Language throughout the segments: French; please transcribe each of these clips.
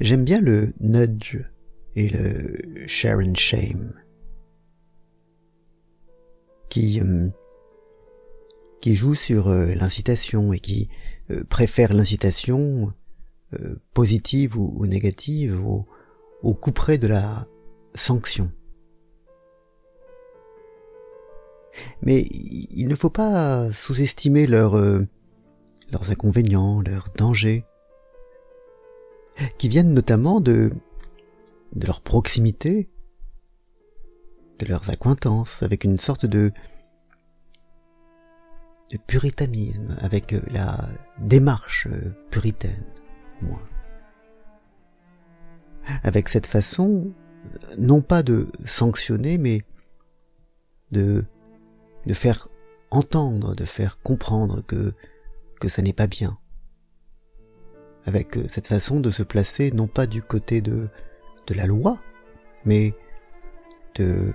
J'aime bien le nudge et le share and shame qui euh, qui joue sur euh, l'incitation et qui euh, préfère l'incitation positive ou, négative au, au coup près de la sanction. Mais il ne faut pas sous-estimer leurs leurs inconvénients, leurs dangers, qui viennent notamment de de leur proximité, de leurs accointances, avec une sorte de de puritanisme, avec la démarche puritaine, au moins. Avec cette façon, non pas de sanctionner, mais de, de faire entendre, de faire comprendre que, que ça n'est pas bien. Avec cette façon de se placer non pas du côté de, de la loi, mais de,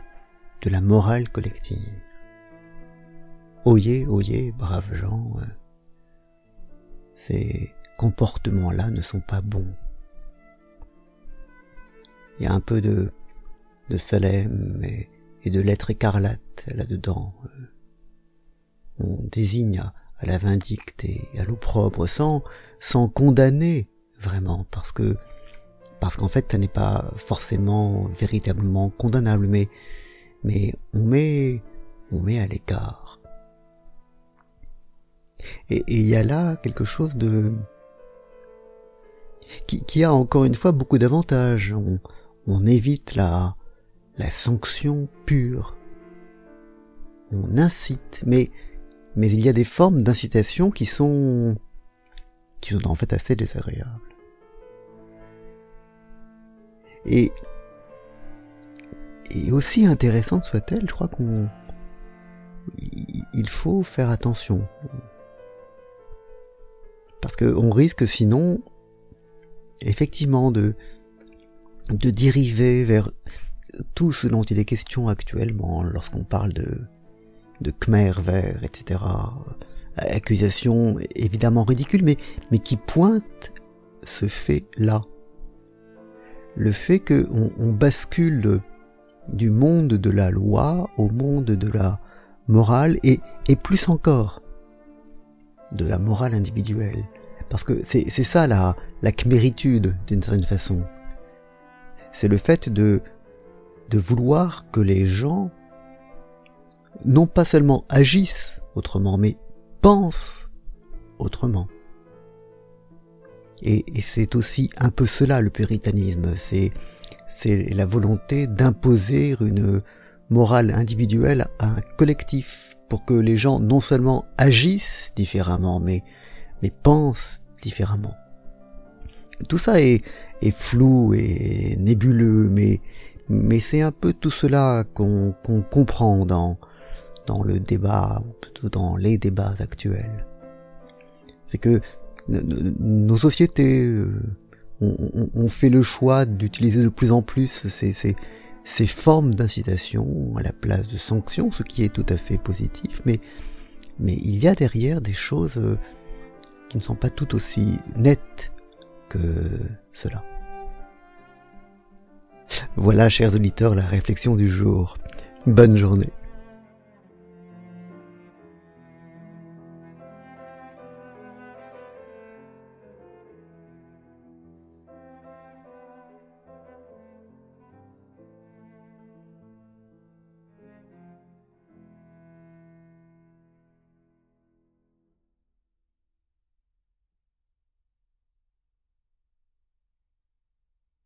de la morale collective. Oyez, oyez, braves gens, euh, ces comportements-là ne sont pas bons. Il y a un peu de, de Salem et, de lettres écarlates là-dedans. Euh. On désigne à, la vindicte et à l'opprobre sans, sans condamner vraiment, parce que parce qu'en fait ça n'est pas forcément véritablement condamnable, mais mais on met on met à l'écart. Et il y a là quelque chose de qui, a encore une fois beaucoup d'avantages. On, on évite la la sanction pure. On incite, mais mais il y a des formes d'incitation qui sont qui sont en fait assez désagréables. Et, et aussi intéressante soit-elle, je crois qu'on il faut faire attention. Parce qu'on risque sinon effectivement de, de dériver vers tout ce dont il est question actuellement lorsqu'on parle de, de Khmer vert, etc. Accusation évidemment ridicule, mais, mais qui pointe ce fait-là le fait qu'on on bascule du monde de la loi au monde de la morale et, plus encore de la morale individuelle. Parce que c'est ça la, la d'une certaine façon. C'est le fait de, de vouloir que les gens non pas seulement agissent autrement, mais pensent autrement. Et, c'est aussi un peu cela le puritanisme, c'est c'est la volonté d'imposer une morale individuelle à un collectif pour que les gens non seulement agissent différemment, mais, mais pensent différemment. Tout ça est, flou et nébuleux, mais, mais c'est un peu tout cela qu'on comprend dans, dans le débat, ou plutôt dans les débats actuels. C'est que nos sociétés euh, ont, fait le choix d'utiliser de plus en plus ces, formes d'incitation à la place de sanctions, ce qui est tout à fait positif, mais, mais il y a derrière des choses euh, qui ne sont pas tout aussi nettes que cela. Voilà, chers auditeurs, la réflexion du jour. Bonne journée.